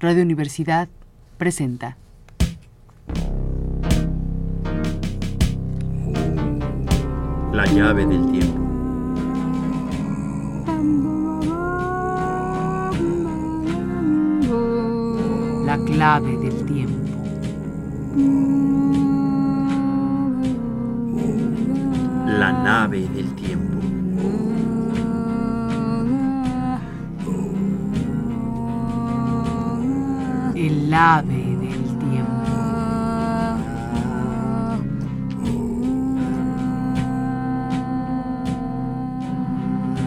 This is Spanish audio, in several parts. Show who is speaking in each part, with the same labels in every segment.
Speaker 1: Radio Universidad presenta.
Speaker 2: La llave del tiempo.
Speaker 1: La clave del tiempo.
Speaker 2: La nave del tiempo.
Speaker 1: El ave del tiempo.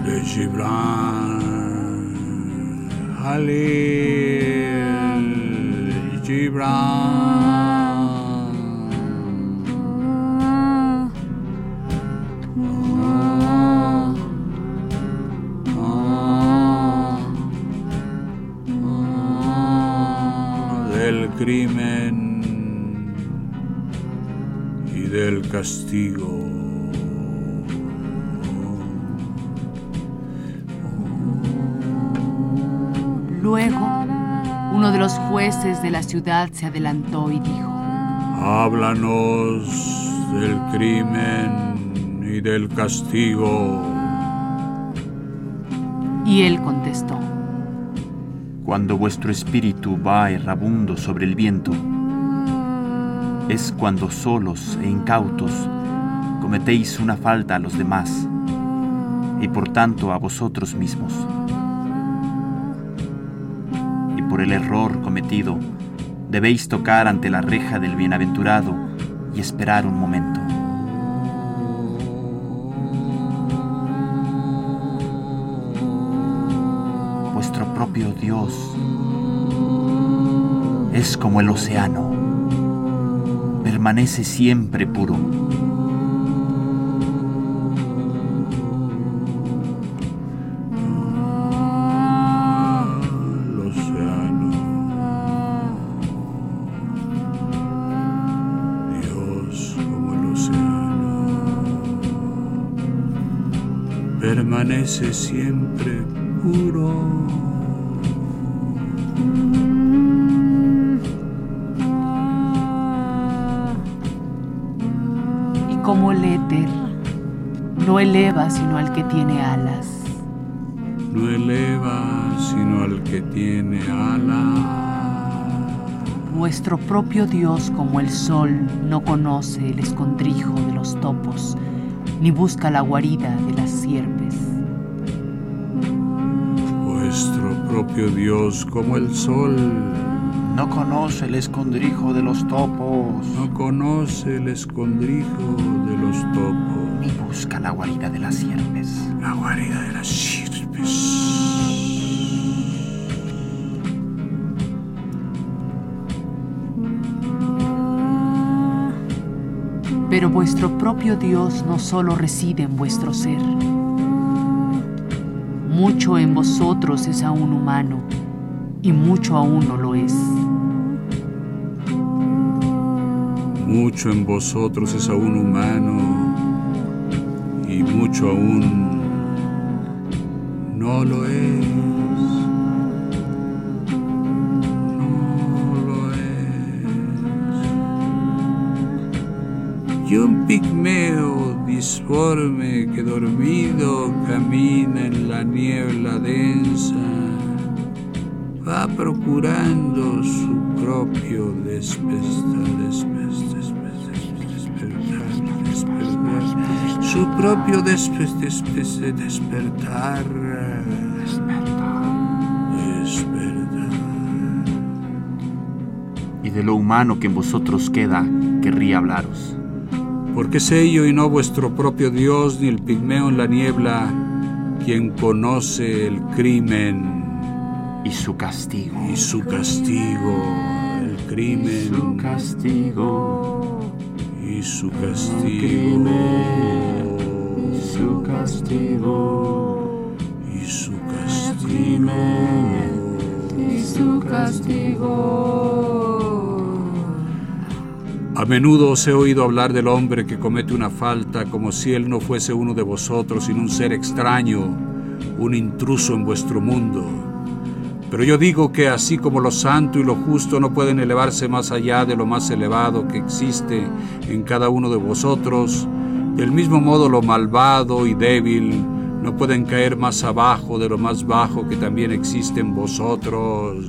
Speaker 3: de Gibran, Halil Gibran. Crimen y del castigo.
Speaker 1: Luego, uno de los jueces de la ciudad se adelantó y dijo,
Speaker 3: Háblanos del crimen y del castigo.
Speaker 1: y él contestó,
Speaker 2: Cuando vuestro espíritu va errabundo sobre el viento, es cuando solos e incautos cometéis una falta a los demás y por tanto a vosotros mismos. Y por el error cometido debéis tocar ante la reja del bienaventurado y esperar un momento. Dios es como el océano, permanece siempre puro.
Speaker 3: Como el océano. Permanece siempre puro.
Speaker 1: Eleva sino al que tiene alas.
Speaker 3: No eleva sino al que tiene ala.
Speaker 1: Vuestro propio Dios como el sol no conoce el escondrijo de los topos, ni busca la guarida de las sierpes.
Speaker 3: Vuestro propio Dios como el sol.
Speaker 2: No conoce el escondrijo de los topos,
Speaker 3: No conoce el escondrijo de los topos.
Speaker 2: Ni busca la guarida de las sierpes.
Speaker 3: La guarida de las sierpes.
Speaker 1: Pero vuestro propio Dios no solo reside en vuestro ser, mucho en vosotros es aún humano y mucho aún no lo es.
Speaker 3: Mucho en vosotros es aún humano y mucho aún no lo es. No lo es. Y un pigmeo disforme que dormido camina en la niebla densa va procurando su propio despertar, despertar, despertar, despertar, su propio despe- despe- despertar, despertar.
Speaker 2: Y de lo humano que en vosotros queda, querría hablaros.
Speaker 3: Porque es ello y no vuestro propio Dios ni el pigmeo en la niebla quien conoce el crimen
Speaker 2: Y su castigo.
Speaker 3: y su castigo, el crimen
Speaker 2: castigo.
Speaker 3: Y su castigo.
Speaker 2: Su castigo.
Speaker 3: y su castigo.
Speaker 1: Y su castigo.
Speaker 3: A menudo os he oído hablar del hombre que comete una falta como si él no fuese uno de vosotros, sino un ser extraño, un intruso en vuestro mundo. Pero yo digo que así como lo santo y lo justo no pueden elevarse más allá de lo más elevado que existe en cada uno de vosotros, del mismo modo lo malvado y débil no pueden caer más abajo de lo más bajo que también existe en vosotros.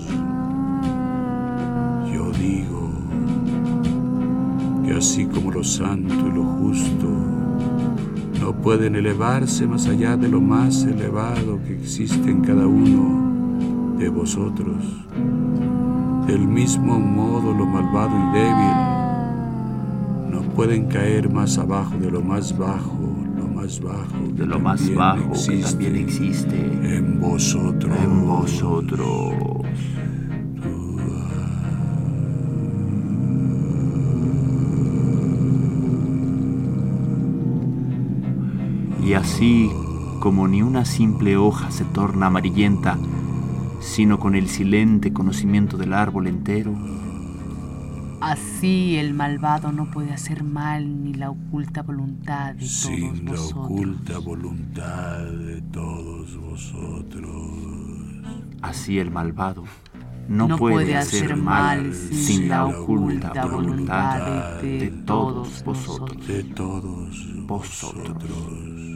Speaker 3: Yo digo que así como lo santo y lo justo no pueden elevarse más allá de lo más elevado que existe en cada uno de vosotros. Del mismo modo lo malvado y débil no pueden caer más abajo de lo más bajo, lo más bajo
Speaker 2: de lo más bajo que también existe
Speaker 3: en vosotros.
Speaker 2: En vosotros. Y así como ni una simple hoja se torna amarillenta, sino con el silente conocimiento del árbol entero.
Speaker 1: Así el malvado no puede hacer mal ni la oculta voluntad de
Speaker 3: Sin
Speaker 1: todos
Speaker 3: la
Speaker 1: vosotros.
Speaker 3: oculta voluntad de todos vosotros.
Speaker 2: Así el malvado no,
Speaker 1: No
Speaker 2: puede,
Speaker 1: puede
Speaker 2: hacer
Speaker 1: hacer
Speaker 2: mal
Speaker 1: mal
Speaker 2: sin la oculta voluntad de todos vosotros.
Speaker 3: De todos
Speaker 2: Vosotros.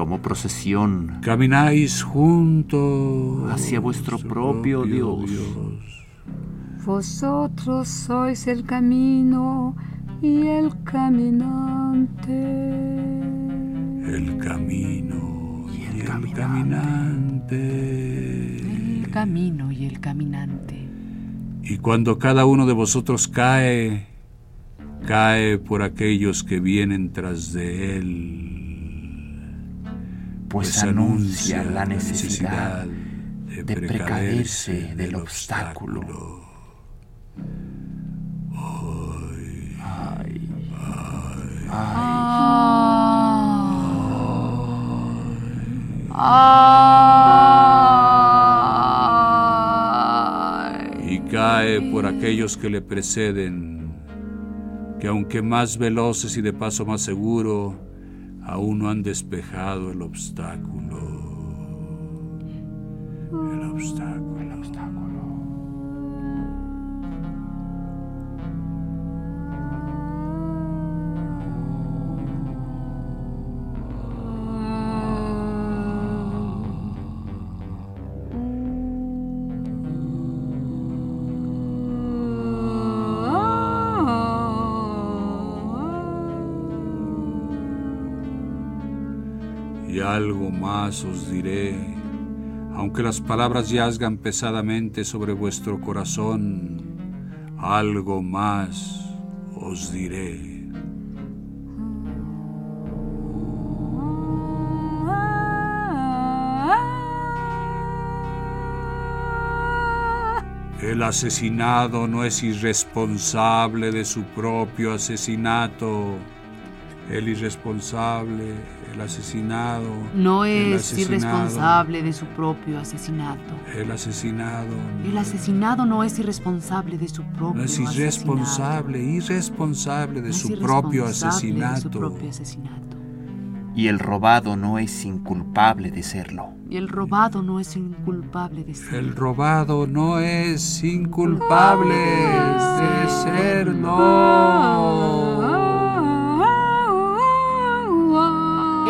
Speaker 2: Como procesión
Speaker 3: Camináis juntos
Speaker 2: Hacia vuestro propio Dios.
Speaker 4: Vosotros sois el camino y el caminante.
Speaker 3: El camino y el,
Speaker 2: caminante.
Speaker 3: caminante.
Speaker 1: El camino y el caminante.
Speaker 3: Y cuando cada uno de vosotros cae, cae por aquellos que vienen tras de él.
Speaker 2: Pues anuncia la necesidad de precaverse del obstáculo.
Speaker 3: y cae por aquellos que le preceden, que aunque más veloces y de paso más seguro, aún no han despejado el obstáculo. Os diré, aunque las palabras yazgan pesadamente sobre vuestro corazón, algo más os diré. El asesinado no es irresponsable de su propio asesinato. El irresponsable, el asesinado.
Speaker 1: No es
Speaker 3: asesinado,
Speaker 1: irresponsable de su propio asesinato.
Speaker 3: El asesinado.
Speaker 1: El asesinado no es irresponsable de su propio
Speaker 3: No es
Speaker 1: asesinato.
Speaker 3: irresponsable, irresponsable de
Speaker 1: No es
Speaker 3: su propio
Speaker 1: irresponsable de su
Speaker 3: asesinato.
Speaker 1: propio asesinato.
Speaker 2: Y el robado no es inculpable de serlo.
Speaker 1: Y el robado no es inculpable de ser.
Speaker 3: El robado no es inculpable de serlo.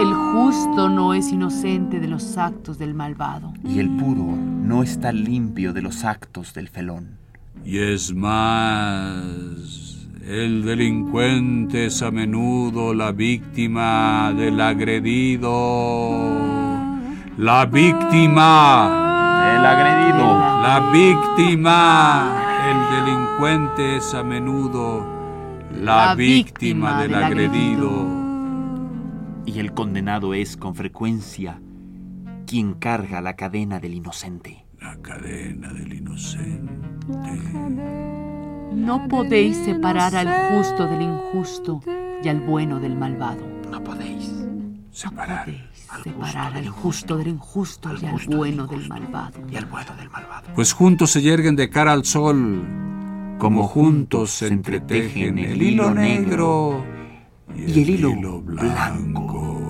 Speaker 1: El justo no es inocente de los actos del malvado.
Speaker 2: Y el puro no está limpio de los actos del felón.
Speaker 3: Y es más, el delincuente es a menudo la víctima del agredido. La víctima.
Speaker 2: El agredido.
Speaker 3: La víctima. El delincuente es a menudo la,
Speaker 1: La
Speaker 3: víctima,
Speaker 1: víctima
Speaker 3: del
Speaker 1: del
Speaker 3: agredido.
Speaker 2: Y el condenado es con frecuencia quien carga la cadena del inocente.
Speaker 3: La cadena del inocente.
Speaker 1: No podéis separar al justo del injusto y al bueno del malvado.
Speaker 2: No podéis.
Speaker 3: Separar.
Speaker 1: Podéis separar al justo del injusto y al bueno del malvado.
Speaker 2: Y al bueno del malvado.
Speaker 3: Pues juntos se yerguen de cara al sol, como juntos se entretejen el hilo negro
Speaker 2: y el hilo
Speaker 3: blanco.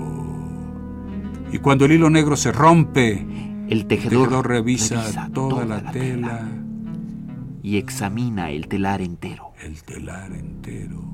Speaker 3: Y cuando el hilo negro se rompe,
Speaker 2: El tejedor,
Speaker 3: revisa, toda, la, tela,
Speaker 2: y examina el telar entero.
Speaker 3: El telar entero.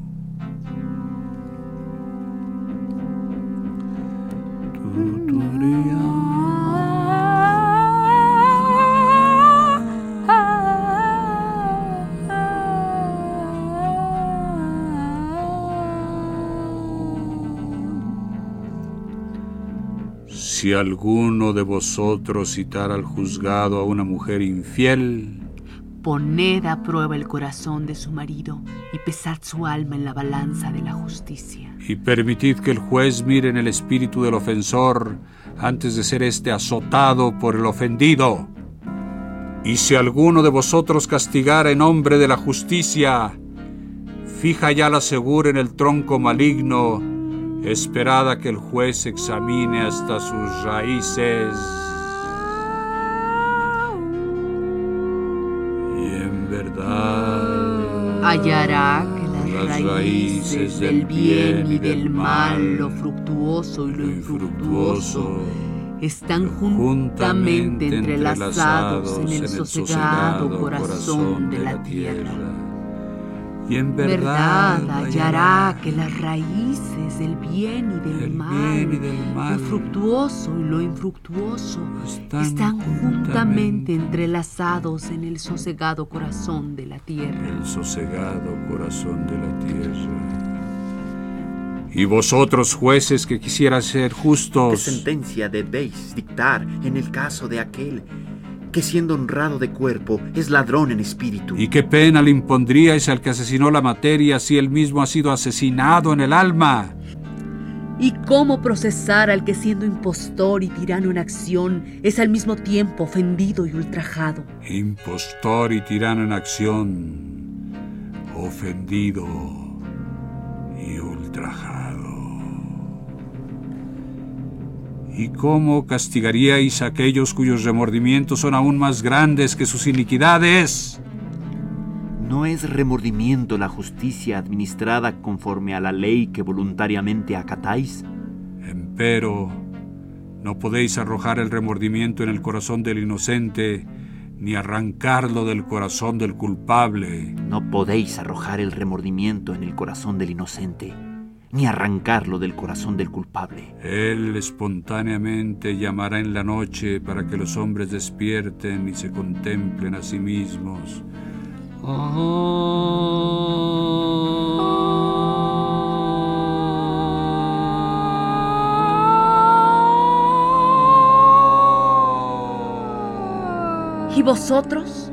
Speaker 3: Si alguno de vosotros citara al juzgado a una mujer infiel,
Speaker 1: poned a prueba el corazón de su marido y pesad su alma en la balanza de la justicia.
Speaker 3: Y permitid que el juez mire en el espíritu del ofensor antes de ser éste azotado por el ofendido. Y si alguno de vosotros castigara en nombre de la justicia, fija ya la segura en el tronco maligno esperada que el juez examine hasta sus raíces. Y en verdad
Speaker 1: hallará que las, raíces, del bien y del mal, lo fructuoso y lo infructuoso, están juntamente entrelazados en el sosegado corazón de la tierra
Speaker 3: y en verdad,
Speaker 1: hallará que las raíces del bien y del, mal, lo fructuoso y lo infructuoso, están, juntamente entrelazados en el sosegado corazón de la tierra.
Speaker 3: El sosegado corazón de la tierra. Y vosotros, jueces que quisieran ser justos,
Speaker 2: ¿qué sentencia debéis dictar en el caso de aquel que siendo honrado de cuerpo es ladrón en espíritu.
Speaker 3: ¿Y qué pena le impondríais al que asesinó la materia si él mismo ha sido asesinado en el alma?
Speaker 1: ¿Y cómo procesar al que siendo impostor y tirano en acción es al mismo tiempo ofendido y ultrajado?
Speaker 3: Impostor y tirano en acción, ofendido y ultrajado. ¿Y cómo castigaríais a aquellos cuyos remordimientos son aún más grandes que sus iniquidades?
Speaker 2: ¿No es remordimiento la justicia administrada conforme a la ley que voluntariamente acatáis?
Speaker 3: Empero, no podéis arrojar el remordimiento en el corazón del inocente, ni arrancarlo del corazón del culpable.
Speaker 2: No podéis arrojar el remordimiento en el corazón del inocente ni arrancarlo del corazón del culpable.
Speaker 3: Él espontáneamente llamará en la noche para que los hombres despierten y se contemplen a sí mismos.
Speaker 1: ¿Y vosotros,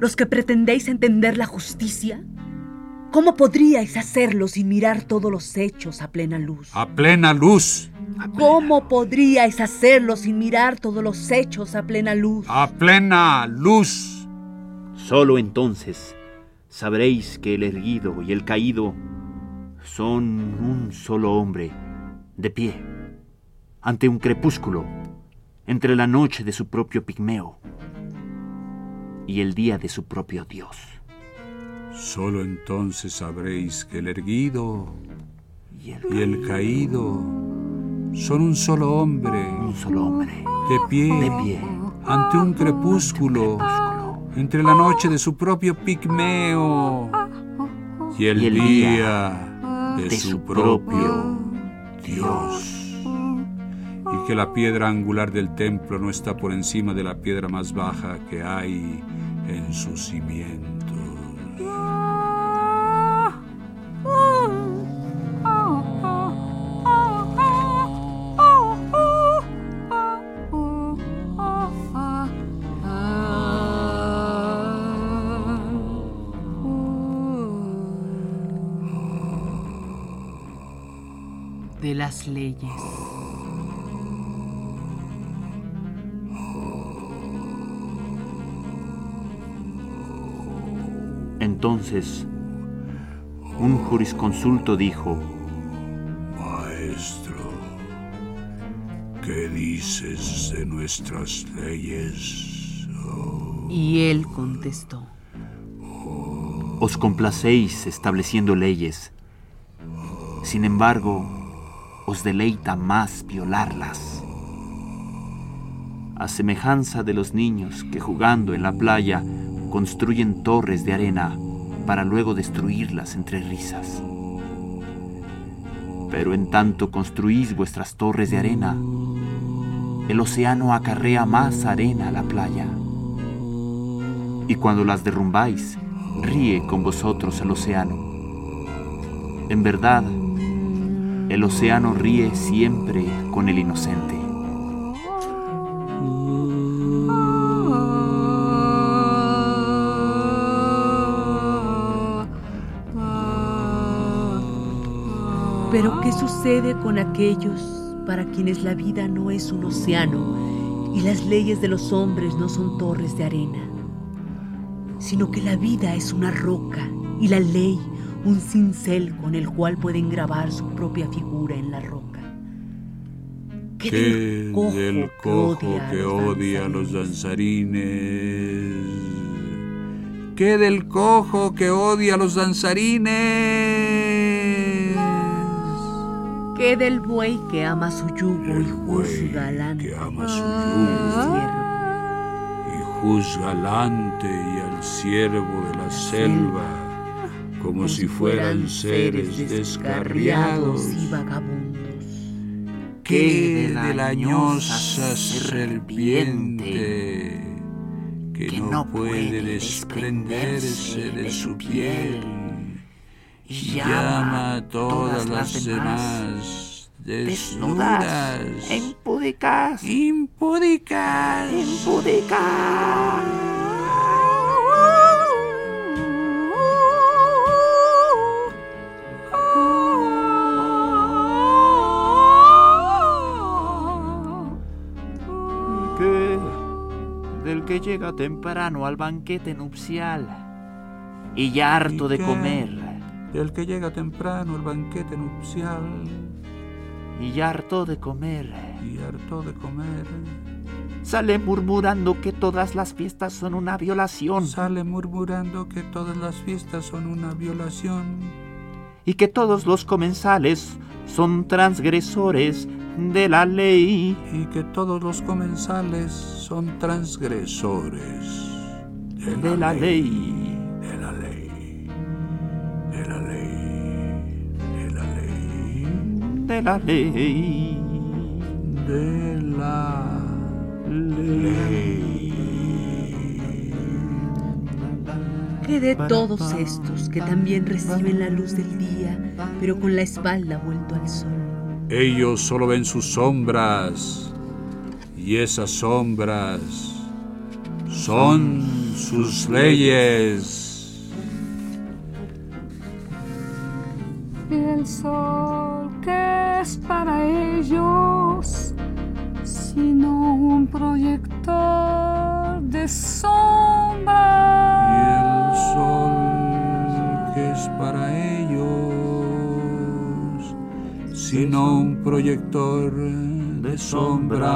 Speaker 1: los que pretendéis entender la justicia? ¿Cómo podríais hacerlo sin mirar todos los hechos a plena luz?
Speaker 3: A plena luz.
Speaker 1: ¿Cómo podríais hacerlo sin mirar todos los hechos a plena luz?
Speaker 3: A plena luz.
Speaker 2: Solo entonces sabréis que el erguido y el caído son un solo hombre, de pie, ante un crepúsculo, entre la noche de su propio pigmeo y el día de su propio Dios.
Speaker 3: Solo entonces sabréis que el erguido y el, caído son un solo hombre.
Speaker 2: Un solo hombre.
Speaker 3: De pie.
Speaker 2: De pie.
Speaker 3: Ante un crepúsculo. Entre la noche de su propio pigmeo. Y el, día, de, su propio Dios. Y que la piedra angular del templo no está por encima de la piedra más baja que hay en su cimiento.
Speaker 1: De las leyes.
Speaker 2: Entonces, un jurisconsulto dijo,
Speaker 3: Maestro, ¿qué dices de nuestras leyes?
Speaker 1: Y él contestó,
Speaker 2: Os complacéis estableciendo leyes. Sin embargo, os deleita más violarlas. a semejanza de los niños que jugando en la playa construyen torres de arena para luego destruirlas entre risas. Pero en tanto construís vuestras torres de arena, el océano acarrea más arena a la playa. Y cuando las derrumbáis, ríe con vosotros el océano. En verdad, el océano ríe siempre con el inocente.
Speaker 1: Pero ¿qué sucede con aquellos para quienes la vida no es un océano y las leyes de los hombres no son torres de arena? Sino que la vida es una roca y la ley un cincel con el cual pueden grabar su propia figura en la roca.
Speaker 3: ¿Qué, del cojo, que odia a los danzarines? ¿Qué del cojo que odia a los danzarines?
Speaker 1: ¿Qué del buey que ama su yugo y juzga galante?
Speaker 3: Que ama su yugo y juzga galante y al siervo de la selva como si fueran seres descarriados
Speaker 1: y vagabundos.
Speaker 3: ¿Qué de la añosa serpiente que no puede desprenderse de su piel? y llama a todas las demás desnudas,
Speaker 1: impúdicas,
Speaker 3: impúdicas,
Speaker 1: impúdicas.
Speaker 2: Del que llega temprano al banquete nupcial y ya harto de comer
Speaker 3: del que llega temprano el banquete nupcial.
Speaker 2: Y harto de comer.
Speaker 3: Y harto de comer.
Speaker 2: Sale murmurando que todas las fiestas son una violación.
Speaker 3: Sale murmurando que todas las fiestas son una violación.
Speaker 2: Y que todos los comensales son transgresores de la ley.
Speaker 3: Y que todos los comensales son transgresores de, la, ley.
Speaker 2: de la ley.
Speaker 3: De la ley.
Speaker 1: Que de todos estos que también reciben la luz del día, pero con la espalda vuelto al sol.
Speaker 3: Ellos solo ven sus sombras y esas sombras son sus leyes.
Speaker 4: El sol que es para ellos, sino un proyector de sombra.
Speaker 3: Y el sol sino un proyector de sombra.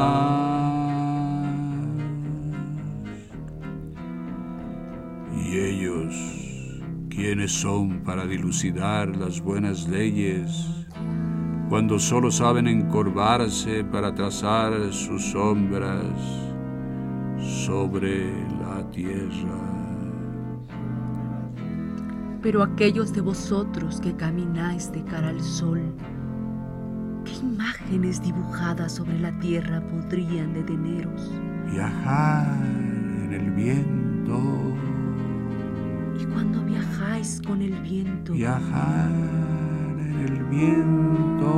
Speaker 3: Y ellos ¿Quiénes son para dilucidar las buenas leyes cuando solo saben encorvarse para trazar sus sombras sobre la tierra?
Speaker 1: Pero aquellos de vosotros que camináis de cara al sol, ¿qué imágenes dibujadas sobre la tierra podrían deteneros?
Speaker 3: Viajar en el viento
Speaker 1: y cuando viajáis con el viento,
Speaker 3: viajar en el viento,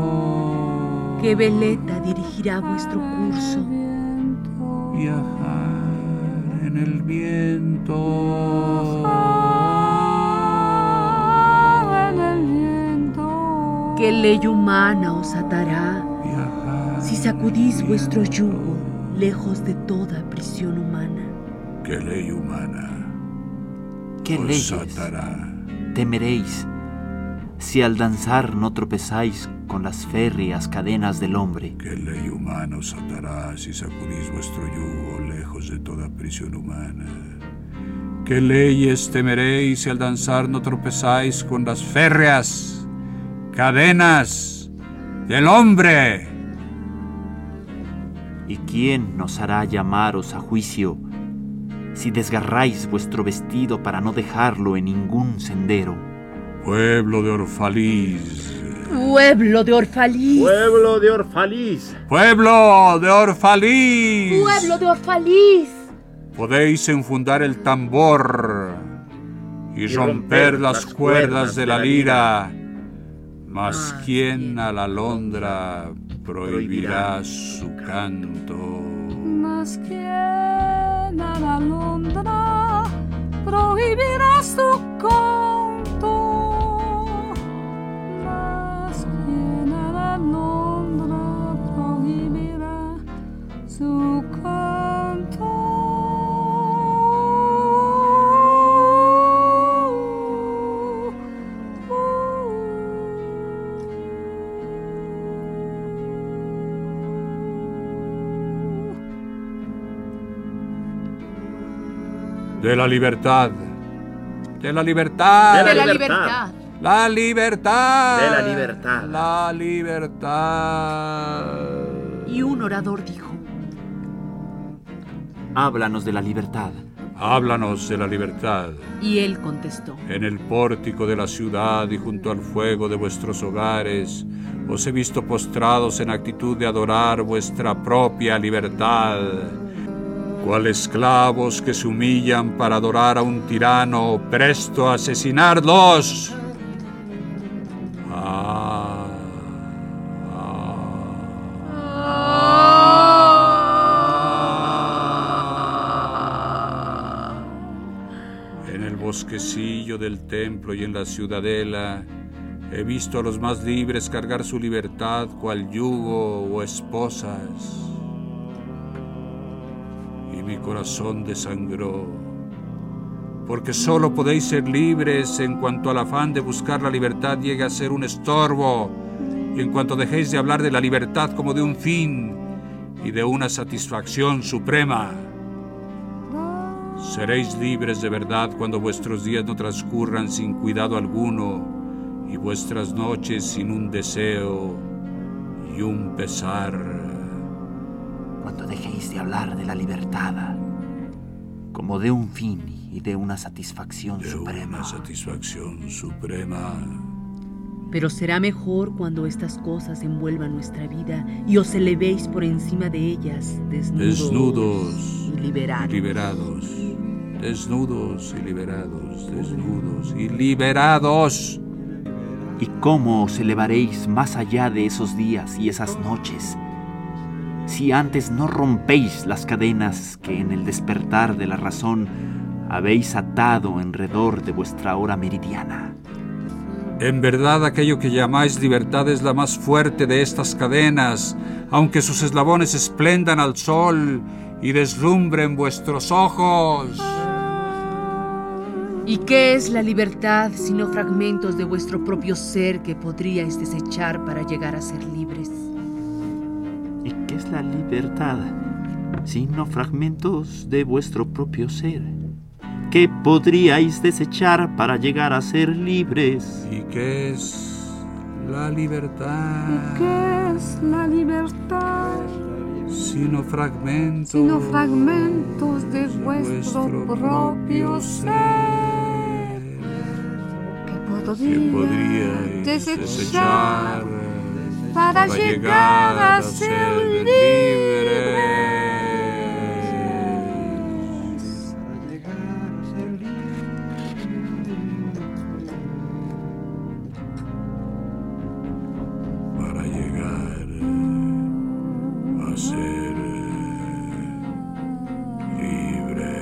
Speaker 1: ¿qué veleta dirigirá vuestro curso?
Speaker 3: Viajar en el viento.
Speaker 1: ¿Qué ley humana os atará si sacudís vuestro yugo lejos de toda prisión humana?
Speaker 3: ¿Qué ley humana?
Speaker 2: ¿Qué leyes temeréis si al danzar no tropezáis con las férreas cadenas del hombre?
Speaker 3: ¿Qué ley humana os atará si sacudís vuestro yugo lejos de toda prisión humana? ¿Qué leyes temeréis si al danzar no tropezáis con las férreas cadenas del hombre?
Speaker 2: ¿Y quién nos hará llamaros a juicio si desgarráis vuestro vestido para no dejarlo en ningún sendero?
Speaker 3: Pueblo de Orfalís.
Speaker 1: Pueblo de Orfalís.
Speaker 2: Pueblo de Orfalís.
Speaker 3: Pueblo de Orfalís.
Speaker 1: Pueblo de Orfalís.
Speaker 3: Podéis enfundar el tambor y, romper, las cuerdas de la lira, mas quien a la alondra prohibirá su canto.
Speaker 4: Mas quien a la alondra prohibirá su
Speaker 3: De la libertad. De la libertad.
Speaker 1: De la libertad.
Speaker 3: La libertad.
Speaker 2: De la libertad.
Speaker 3: La libertad.
Speaker 1: Y un orador dijo,
Speaker 2: Háblanos de la libertad.
Speaker 3: Háblanos de la libertad.
Speaker 1: y él contestó,
Speaker 3: En el pórtico de la ciudad y junto al fuego de vuestros hogares, os he visto postrados en actitud de adorar vuestra propia libertad. Cual esclavos que se humillan para adorar a un tirano presto a asesinarlos. Ah, ah. En el bosquecillo del templo y en la ciudadela he visto a los más libres cargar su libertad cual yugo o esposas. Corazón desangró, porque solo podéis ser libres en cuanto al afán de buscar la libertad llegue a ser un estorbo, y en cuanto dejéis de hablar de la libertad como de un fin y de una satisfacción suprema. Seréis libres de verdad cuando vuestros días no transcurran sin cuidado alguno y vuestras noches sin un deseo y un pesar.
Speaker 2: Cuando dejéis de hablar de la libertad como de un fin y de una satisfacción
Speaker 3: De
Speaker 2: suprema.
Speaker 3: una satisfacción suprema.
Speaker 1: pero será mejor cuando estas cosas envuelvan nuestra vida y os elevéis por encima de ellas, desnudos,
Speaker 3: Desnudos
Speaker 1: y liberados.
Speaker 3: y liberados. Desnudos y liberados. Desnudos y liberados.
Speaker 2: ¿Y cómo os elevaréis más allá de esos días y esas noches? Si antes no rompéis las cadenas que en el despertar de la razón habéis atado alrededor de vuestra hora meridiana.
Speaker 3: En verdad aquello que llamáis libertad es la más fuerte de estas cadenas, aunque sus eslabones esplendan al sol y deslumbren vuestros ojos.
Speaker 1: ¿Y qué es la libertad sino fragmentos de vuestro propio ser que podríais desechar para llegar a ser libres?
Speaker 2: ¿Y qué es la libertad? Sino fragmentos de vuestro propio ser. ¿Qué podríais desechar para llegar a ser libres?
Speaker 3: ¿Y qué es la libertad?
Speaker 4: ¿Qué es la libertad?
Speaker 3: Sino fragmentos.
Speaker 4: Sino fragmentos de vuestro propio ser. Que podríais
Speaker 3: podríais
Speaker 4: desechar
Speaker 3: desechar
Speaker 4: para llegar a ser libres.
Speaker 3: para llegar a ser libre.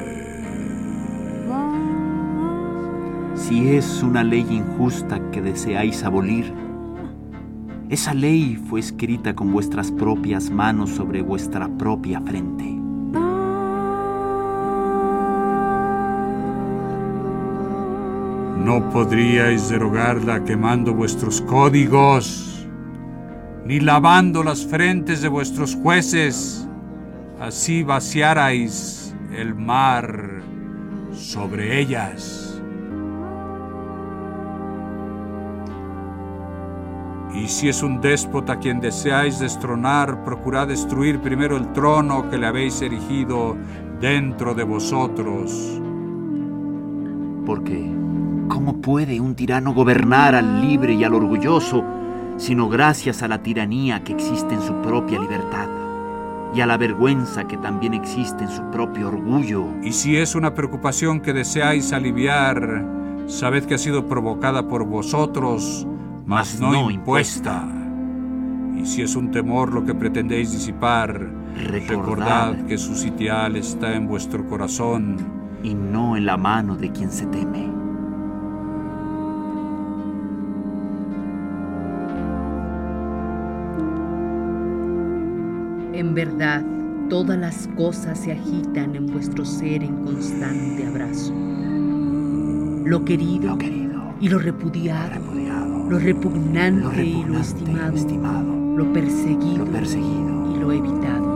Speaker 2: Si es una ley injusta que deseáis abolir, esa ley fue escrita con vuestras propias manos sobre vuestra propia frente.
Speaker 3: No podríais derogarla quemando vuestros códigos, ni lavando las frentes de vuestros jueces. Así vaciarais el mar sobre ellas. Si es un déspota quien deseáis destronar, procurad destruir primero el trono que le habéis erigido dentro de vosotros.
Speaker 2: Porque, ¿cómo puede un tirano gobernar al libre y al orgulloso, sino gracias a la tiranía que existe en su propia libertad? y a la vergüenza que también existe en su propio orgullo.
Speaker 3: Y si es una preocupación que deseáis aliviar, sabed que ha sido provocada por vosotros, mas, no, impuesta. Y si es un temor lo que pretendéis disipar, recordad, que su sitial está en vuestro corazón
Speaker 2: y no en la mano de quien se teme.
Speaker 1: En verdad, todas las cosas se agitan en vuestro ser en constante abrazo. Lo querido, y lo repudiado, lo, repugnante y lo estimado, lo, perseguido y lo evitado.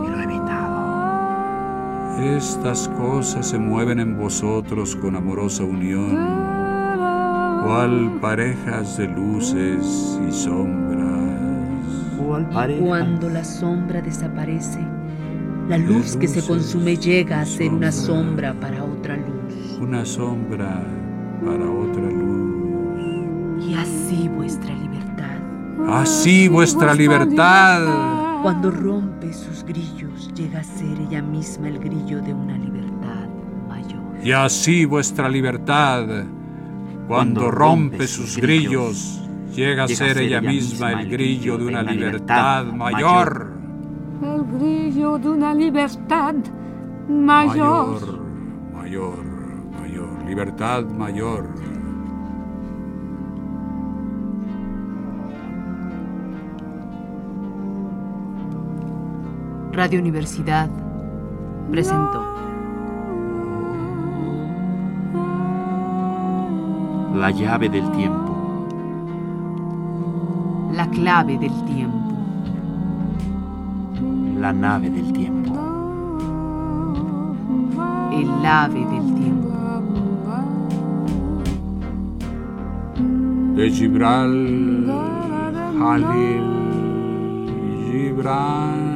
Speaker 3: Estas cosas se mueven en vosotros con amorosa unión, cual parejas de luces y sombras.
Speaker 1: Y cuando la sombra desaparece, la luz que se consume llega a ser una sombra para otra luz.
Speaker 3: Una sombra para otra luz.
Speaker 1: Así vuestra libertad. Cuando rompe sus grillos, llega a ser ella misma el grillo de una libertad mayor.
Speaker 3: Y así vuestra libertad, cuando, rompe sus grillos llega a ser ella misma el grillo de una libertad mayor.
Speaker 4: El grillo de una libertad mayor.
Speaker 3: Mayor, mayor, libertad mayor.
Speaker 1: Radio Universidad presentó
Speaker 2: La llave del tiempo
Speaker 1: la clave del tiempo.
Speaker 2: La nave del tiempo.
Speaker 1: El ave del tiempo.
Speaker 3: De Gibral, Halil, Gibran.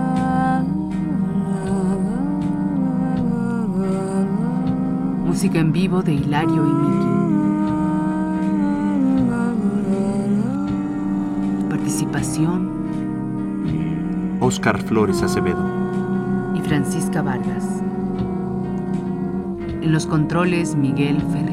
Speaker 1: Música en vivo de Hilario y Miki. Participación.
Speaker 2: Oscar Flores Acevedo.
Speaker 1: Y Francisca Vargas. En los controles, Miguel Ferrini.